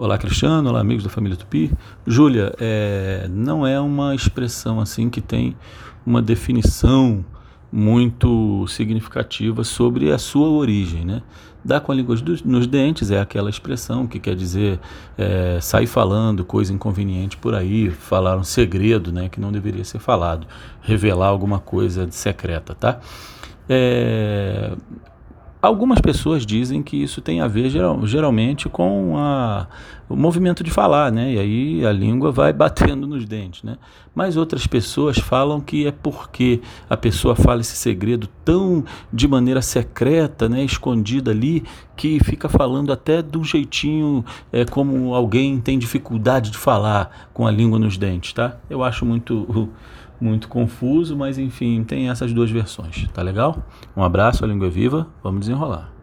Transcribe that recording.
Olá, Cristiano. Olá, amigos da família Tupi. Júlia, é, não é uma expressão assim que tem uma definição muito significativa sobre a sua origem, né? Dar com a língua nos dentes é aquela expressão que quer dizer é, sair falando coisa inconveniente por aí, falar um segredo, né, que não deveria ser falado, revelar alguma coisa secreta, tá? É, Algumas pessoas dizem que isso tem a ver geral, geralmente com a, o movimento de falar, né? E aí a língua vai batendo nos dentes, né? Mas outras pessoas falam que é porque a pessoa fala esse segredo tão de maneira secreta, né? Escondida ali, que fica falando até um jeitinho é, como alguém tem dificuldade de falar com a língua nos dentes, tá? Eu acho muito muito confuso, mas enfim, tem essas duas versões, tá legal? Um abraço, a língua é viva, vamos desenrolar.